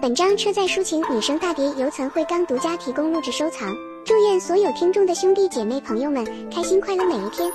本章车载抒情女生大碟由岑慧刚独家提供录制收藏，祝愿所有听众的兄弟姐妹朋友们开心快乐每一天。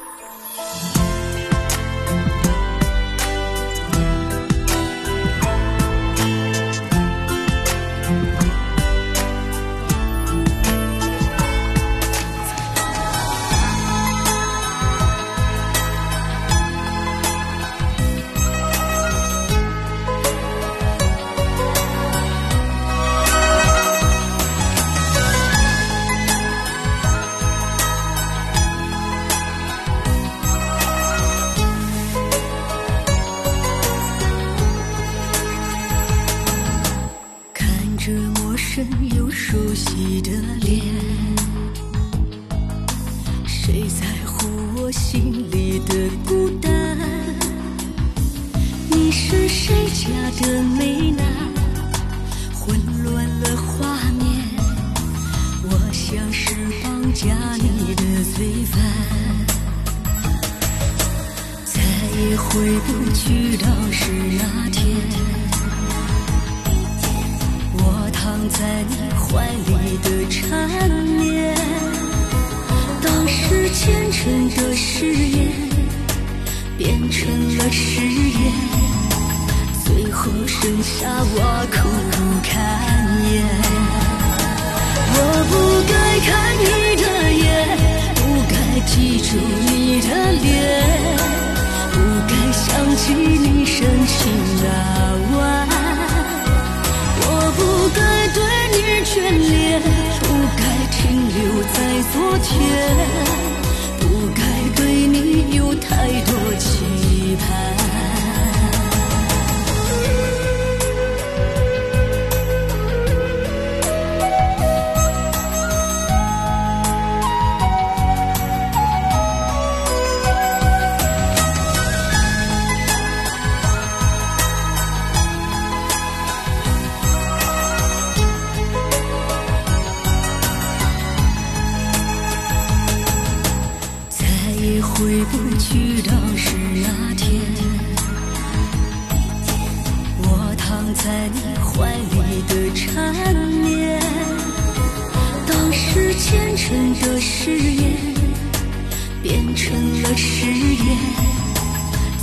回不去当时那天，我躺在你怀里的缠绵，当时虔诚的誓言变成了誓言，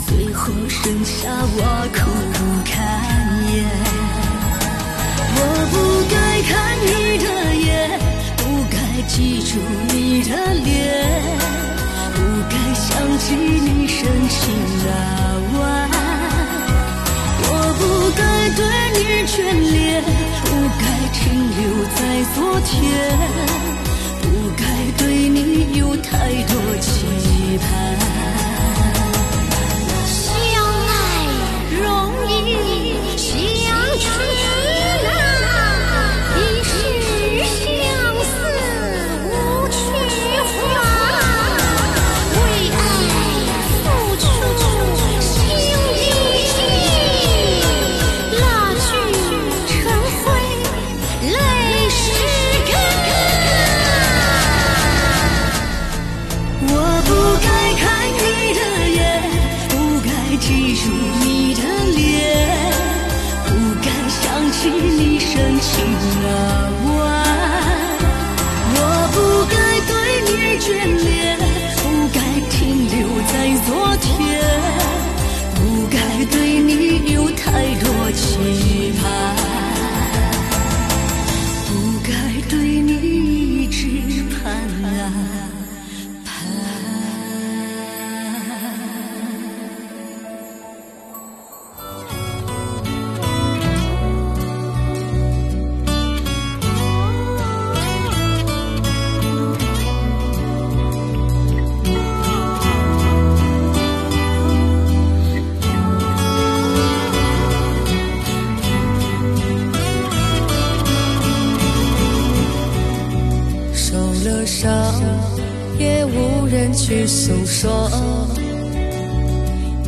最后剩下我苦不堪言。我不该看你的眼，不该记住你的脸。不该想起你深情那晚我不该对你眷恋不该停留在昨天。不该对你有太多期盼。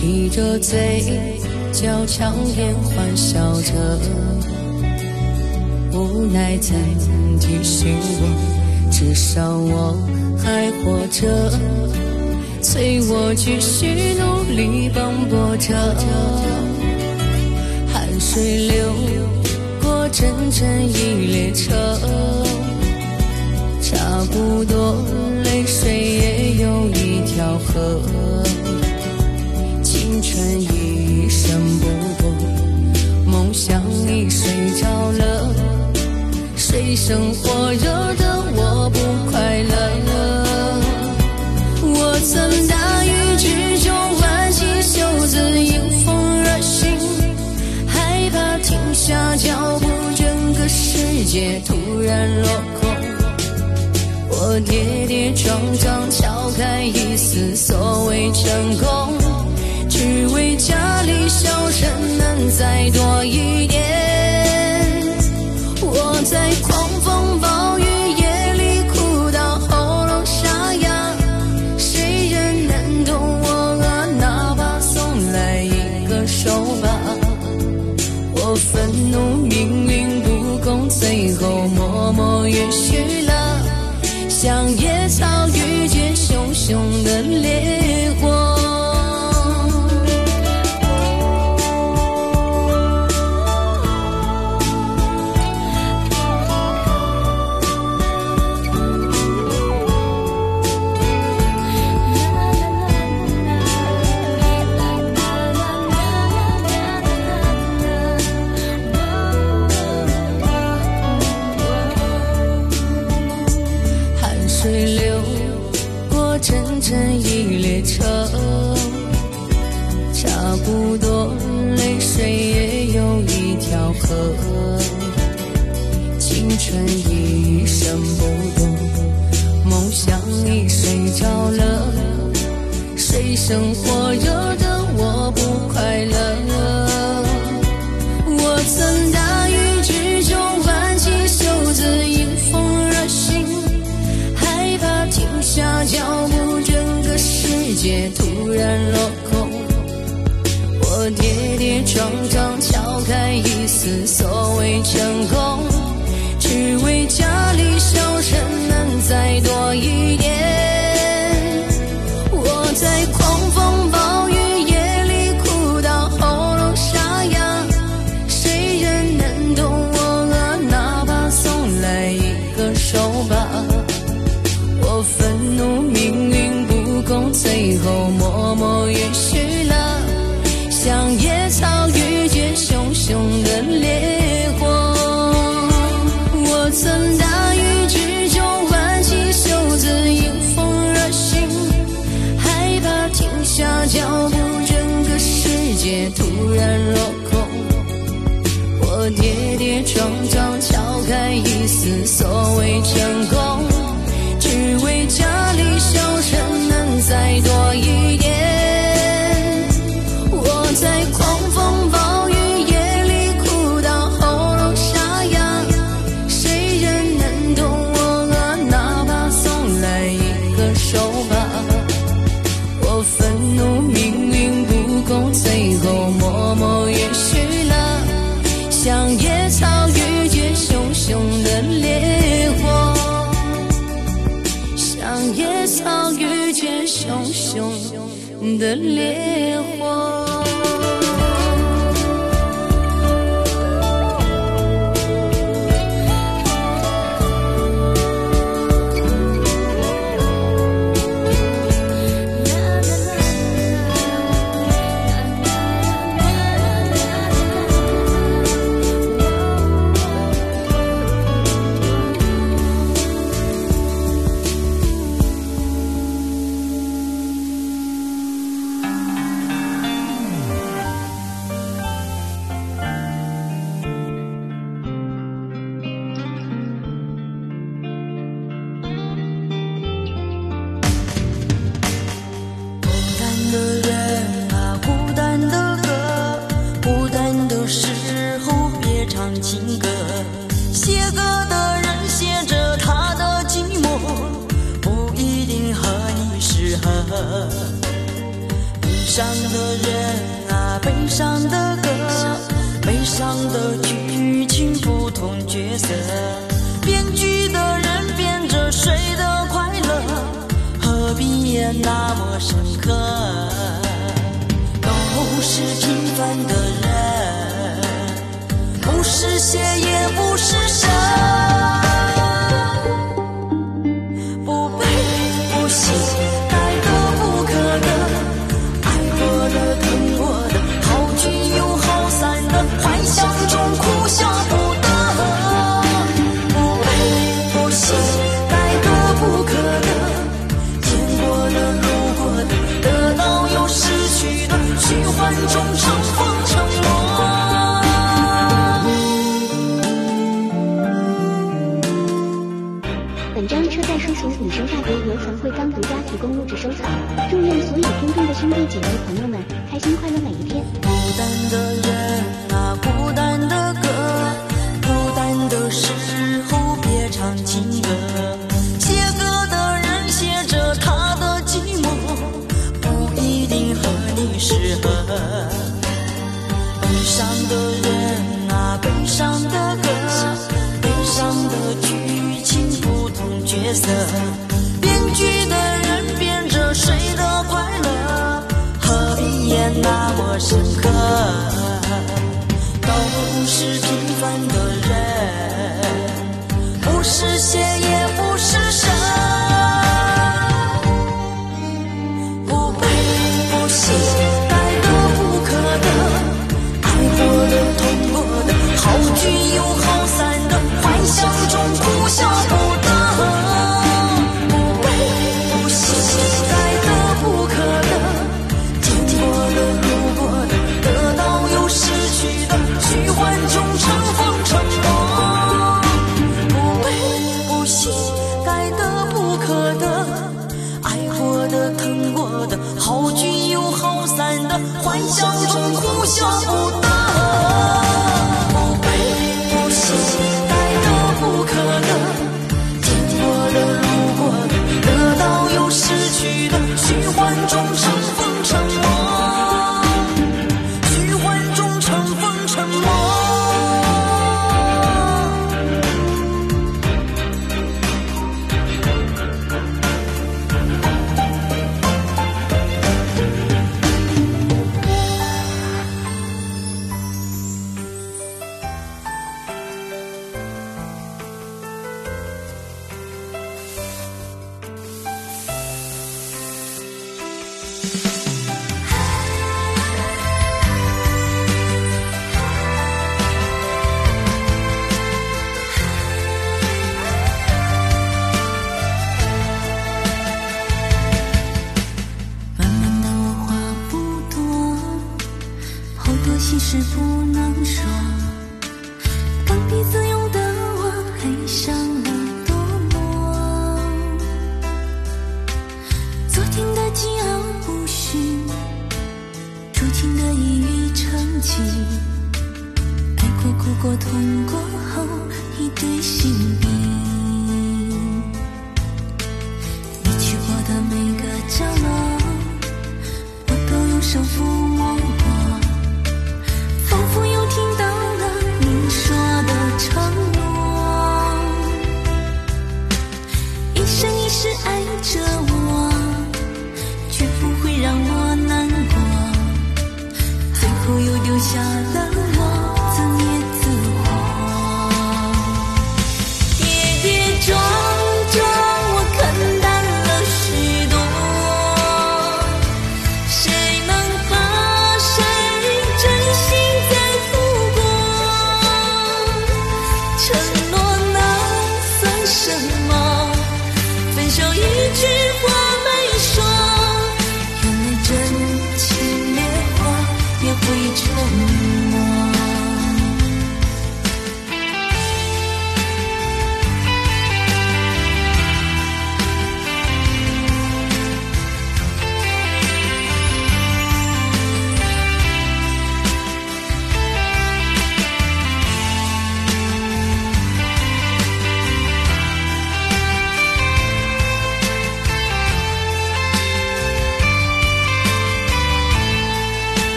提着嘴角强颜欢笑着无奈再三提醒我至少我还活着催我继续努力奔波着。汗水流过整整一列车差不多泪水也有一条河。晨已升不破，梦想已睡着了，水深火热的我不快乐。我曾大雨之中挽起袖子迎风而行，害怕停下脚步，整个世界突然落空。我跌跌撞撞敲开一丝所谓成功。只为家里笑声能再多一点。我在狂是所。此所谓成功，只为家里小城能再多一。live. 悲伤的人啊悲伤的歌悲伤的剧情不同角色编剧的人编着谁的快乐何必演那么深刻？都是平凡的人不是仙也不是神。供录制收藏。祝愿所有听众的兄弟姐妹朋友们开心快乐每一天。孤单的人啊，孤单的歌，孤单的时候别唱情歌。写歌的人写着他的寂寞，不一定和你适合。悲伤的人啊，悲伤的歌，悲伤的剧情不同角色。生根都是平凡的人不是仙也不是神。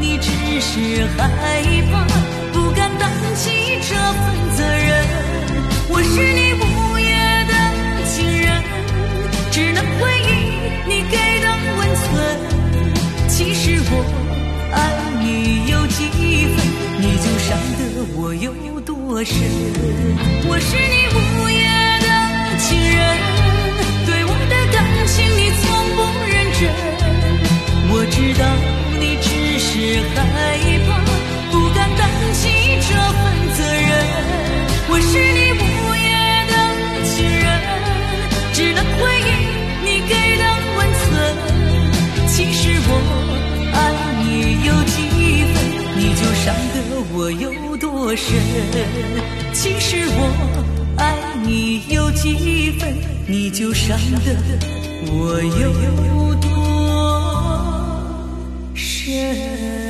你只是害怕，不敢担起这份责任。我是你午夜的情人，只能回忆你给的温存。其实我爱你有几分，你就伤得我又有多深。我是你午夜的情人，对我的感情你从不认真。我知道你只是害怕，不敢担起这份责任。我是你午夜的情人，只能回忆你给的温存。其实我爱你有几分，你就伤得我有多深。其实我爱你有几分，你就伤得我有多。share.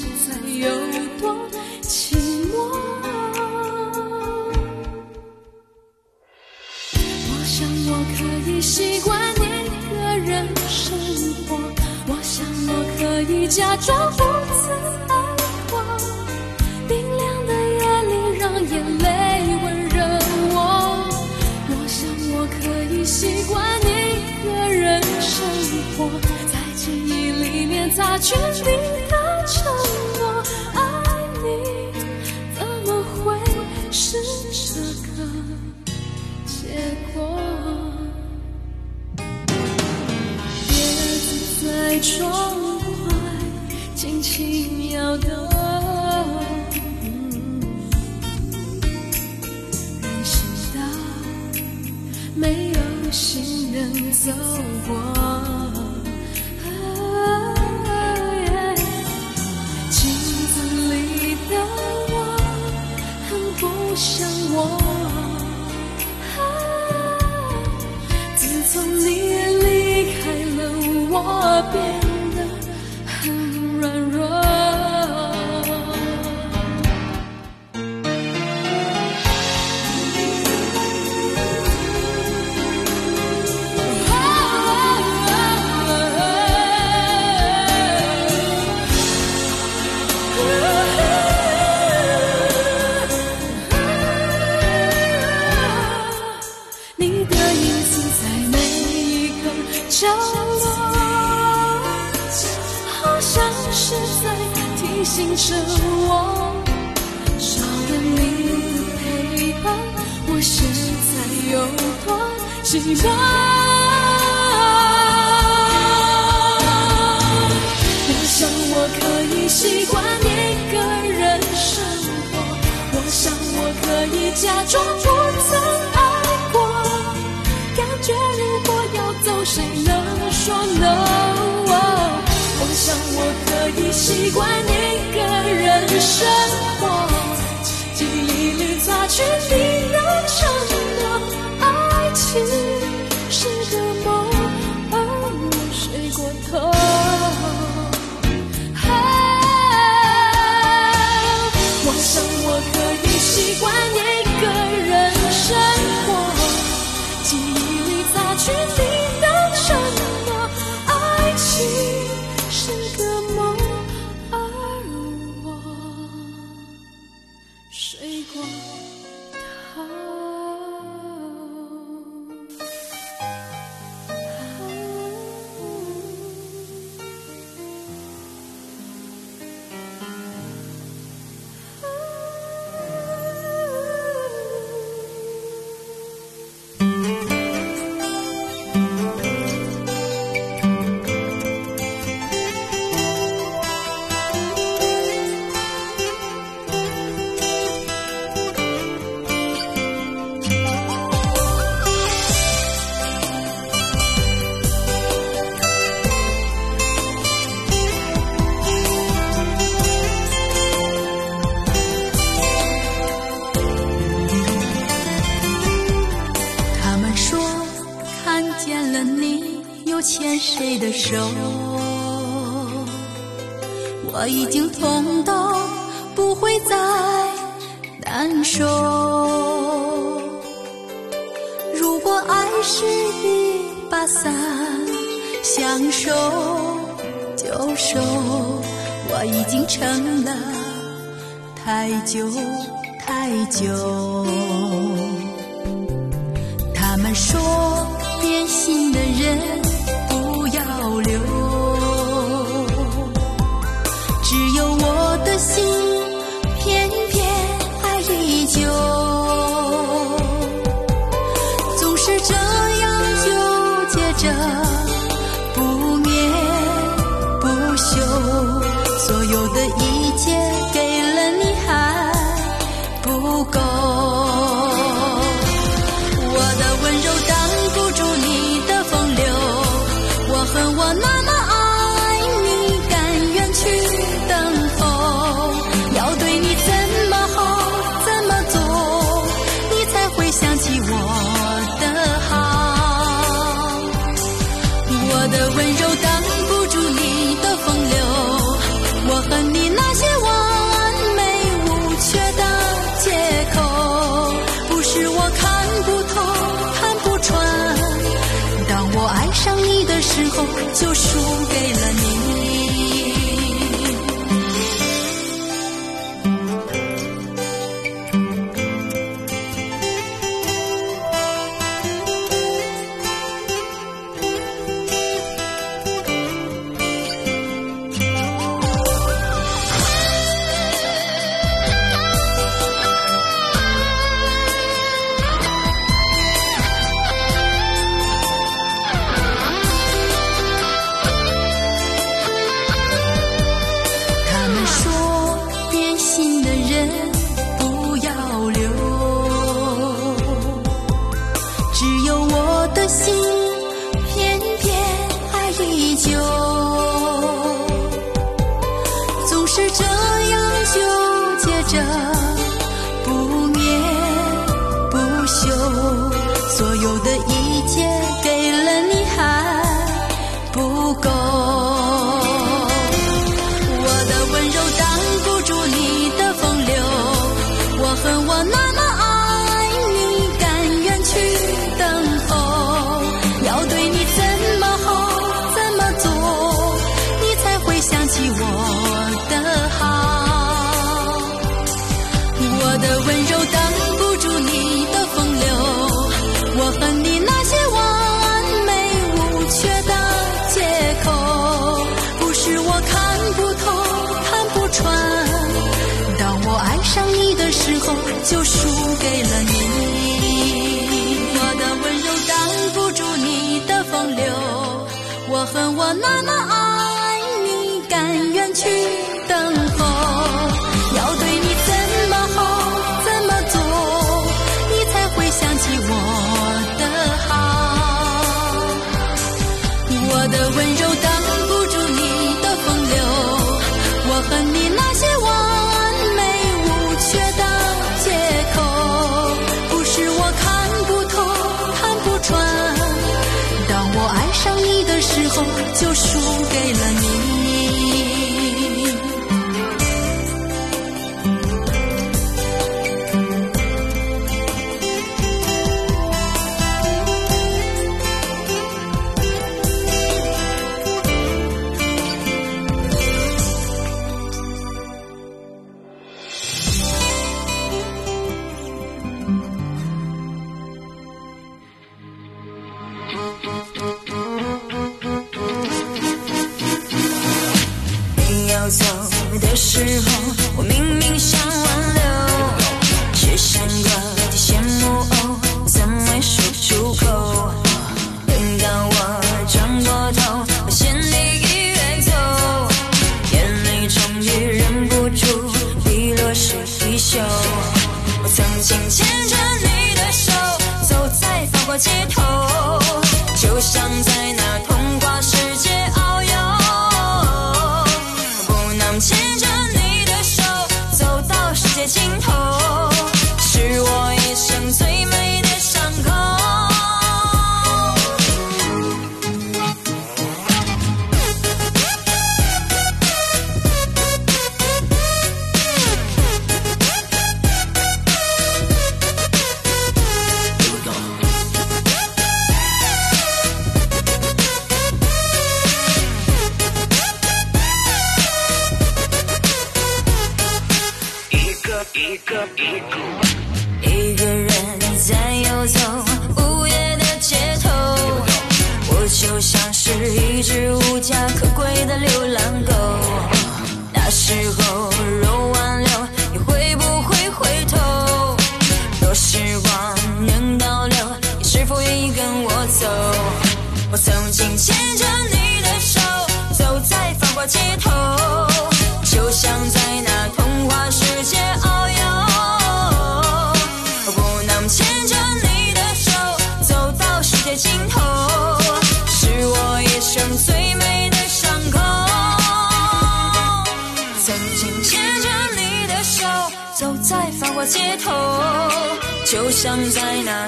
现在有多寂寞。我想我可以习惯一个人生活，我想我可以假装不曾爱过。冰凉的夜里，让眼泪温热我。我想我可以习惯一个人生活，在记忆里面擦去你在窗外轻轻摇动，人行道没有行人走过。镜子里的我很不像我。自从你离开了，我变多寂寞。我想我可以习惯一个人生活，我想我可以假装不曾爱过。感觉如果要走，谁能说 no？我想我可以习惯一个人生活，记忆里擦去你那承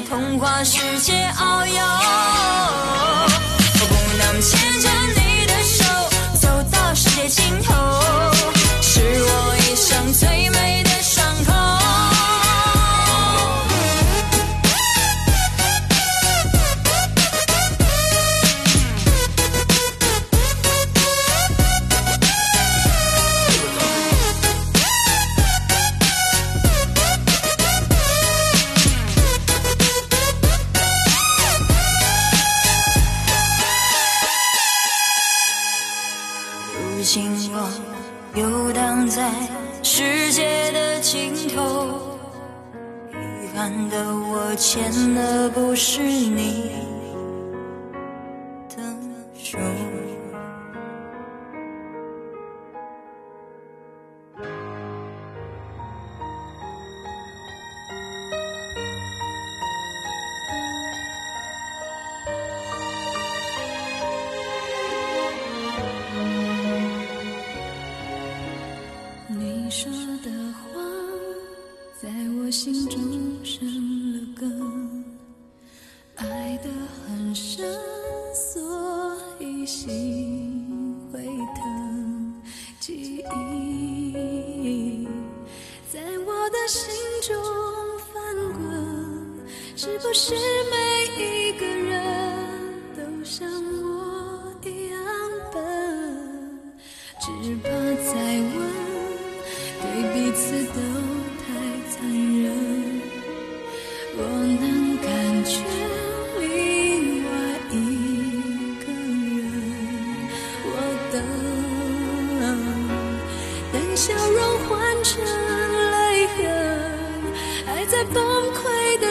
童话世界遨游。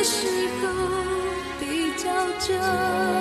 时候比较真。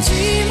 寂寞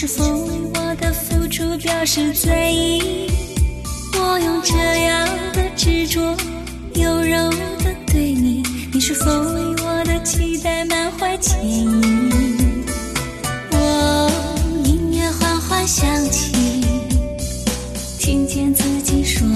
是否为我的付出表示在意？我用这样的执着优柔的对你你是否为我的期待满怀歉意？我音乐缓缓响起听见自己说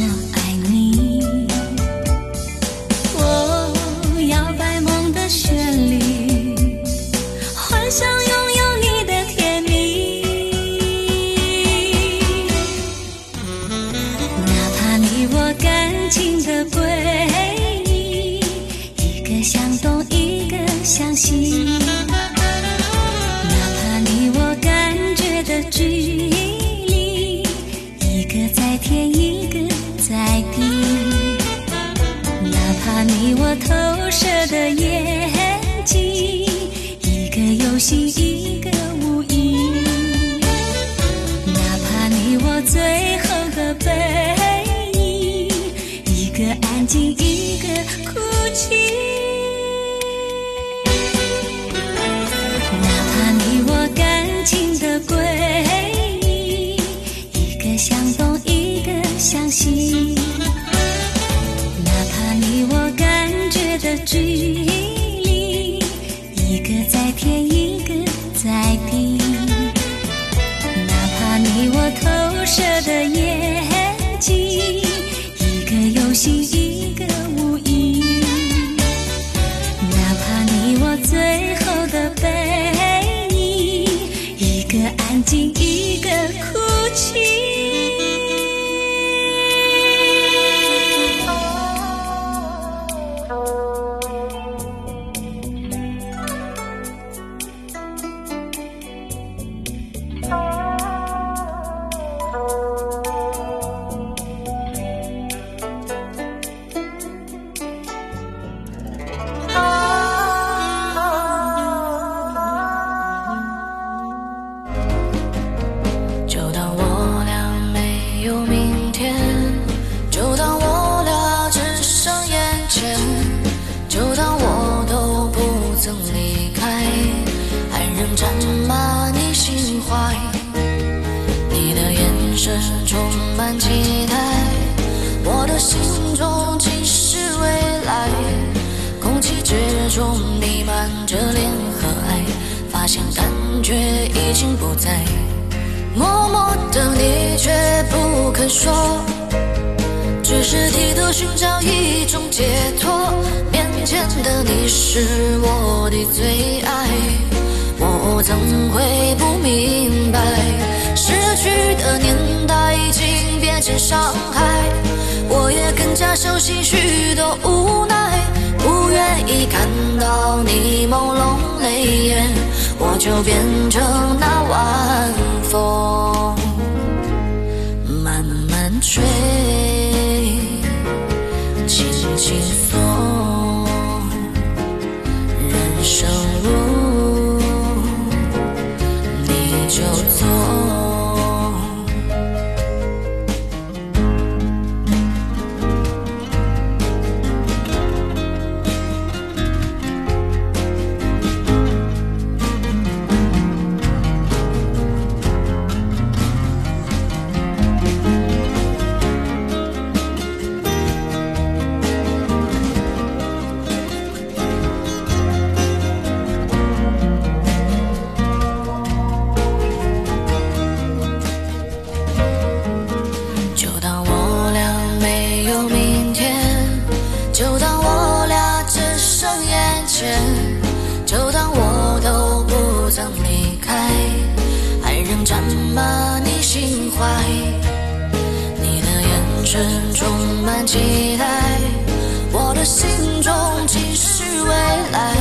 心不在默默的你却不肯说只是低头寻找一种解脱面前的你是我的最爱我怎会不明白？逝去的年代已经变成伤害我也更加熟悉许多无奈不愿意看到你朦胧泪眼我就变成那晚风慢慢吹轻轻送期待，我的心中继续未来，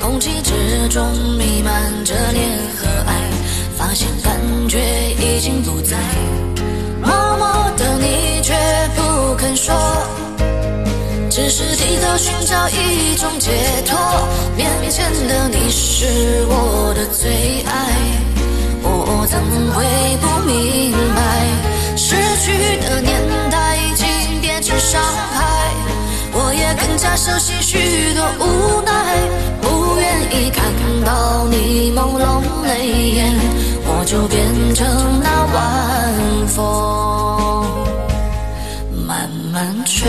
空气之中弥漫着恋和爱，发现感觉已经不在，默默的你却不肯说，只是低头寻找一种解脱，面前的你是我的最爱。我怎会不明白，失去的年代伤害，我也更加熟悉许多无奈，不愿意看到你朦胧泪眼，我就变成那晚风，慢慢吹，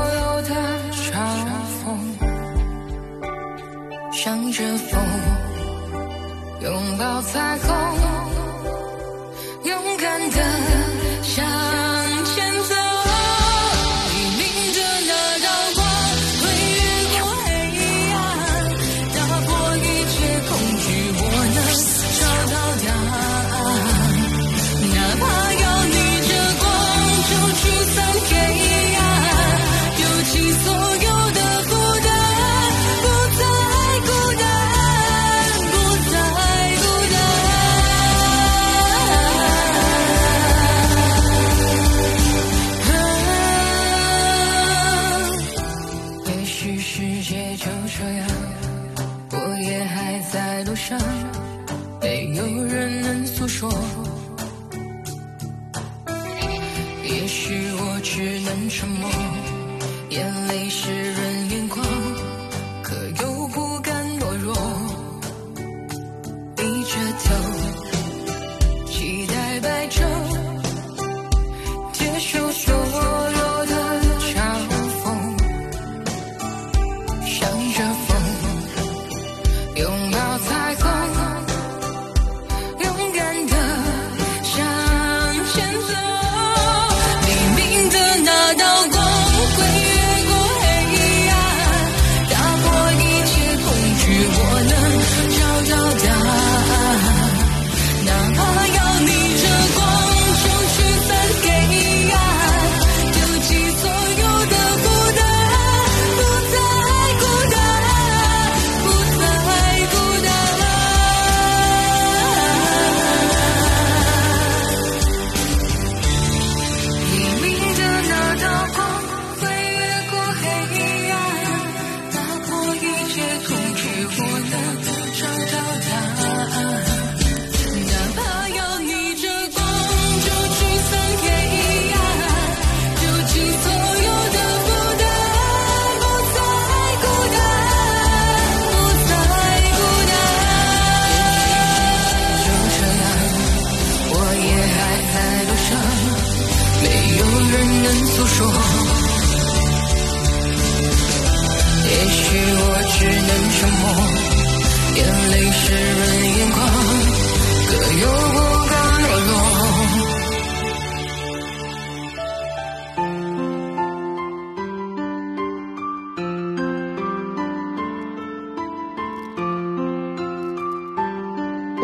向着风，拥抱彩虹，勇敢的向。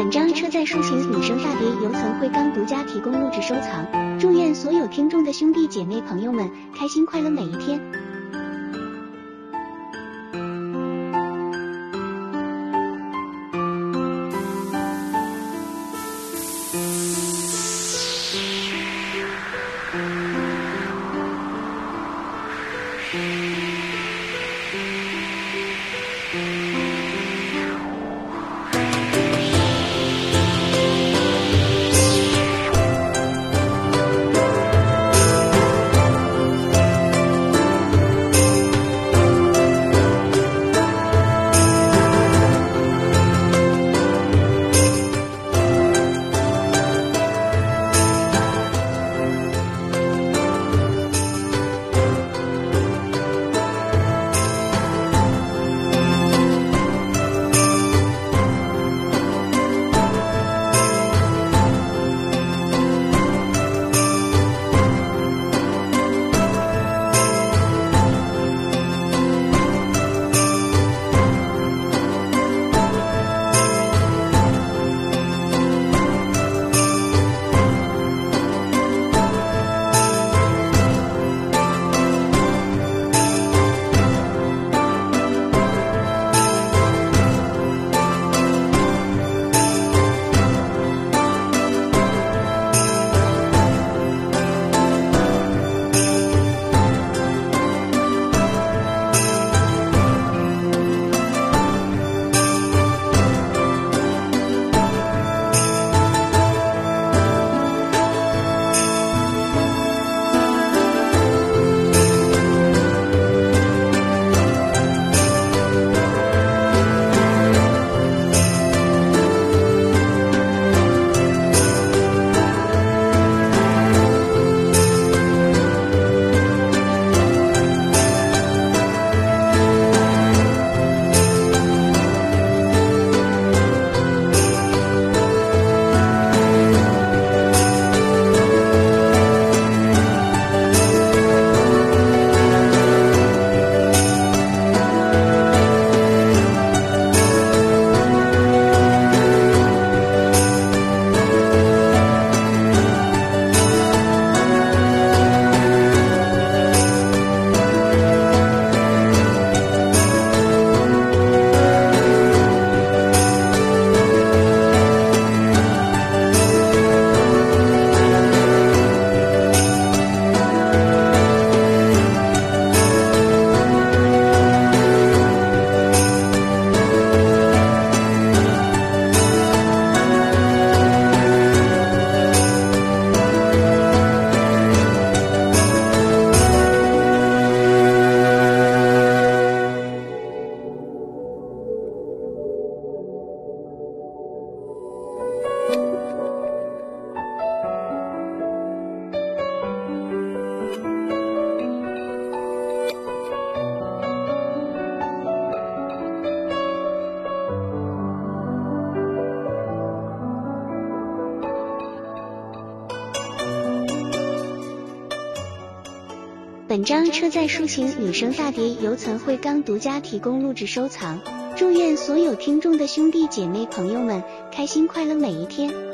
本章车载抒情女生大碟由曾慧刚独家提供录制收藏，祝愿所有听众的兄弟姐妹朋友们开心快乐每一天。女生大碟由岑慧刚独家提供录制收藏，祝愿所有听众的兄弟姐妹朋友们开心快乐每一天。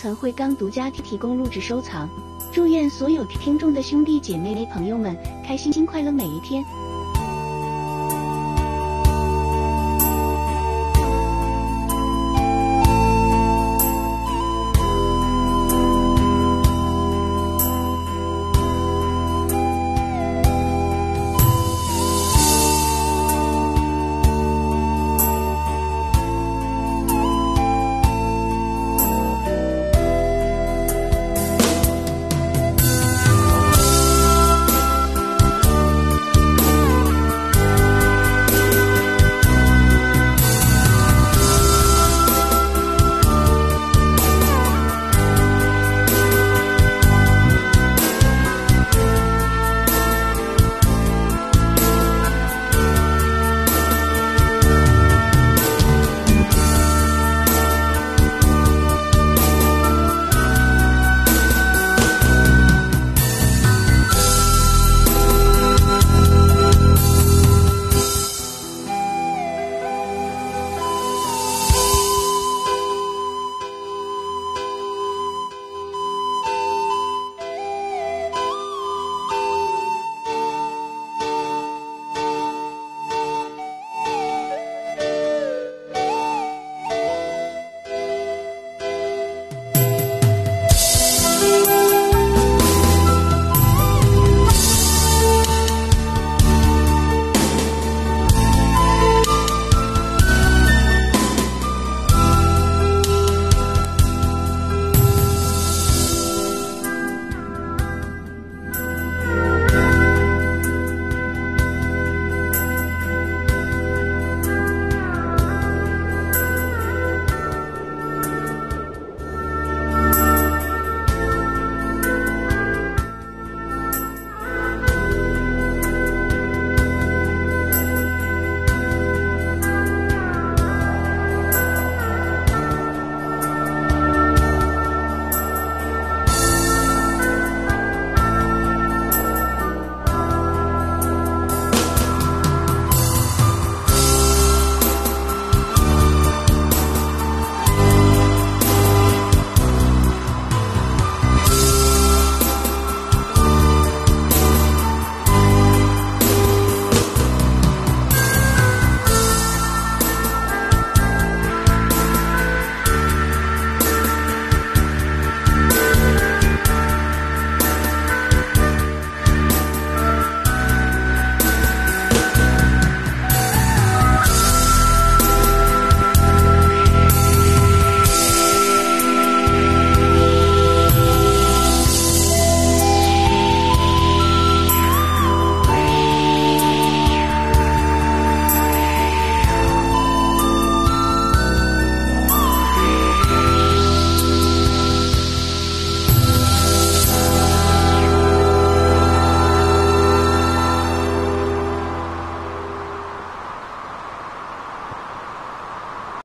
曾慧刚独家提供录制收藏。祝愿所有听众的兄弟姐妹朋友们开心快乐每一天。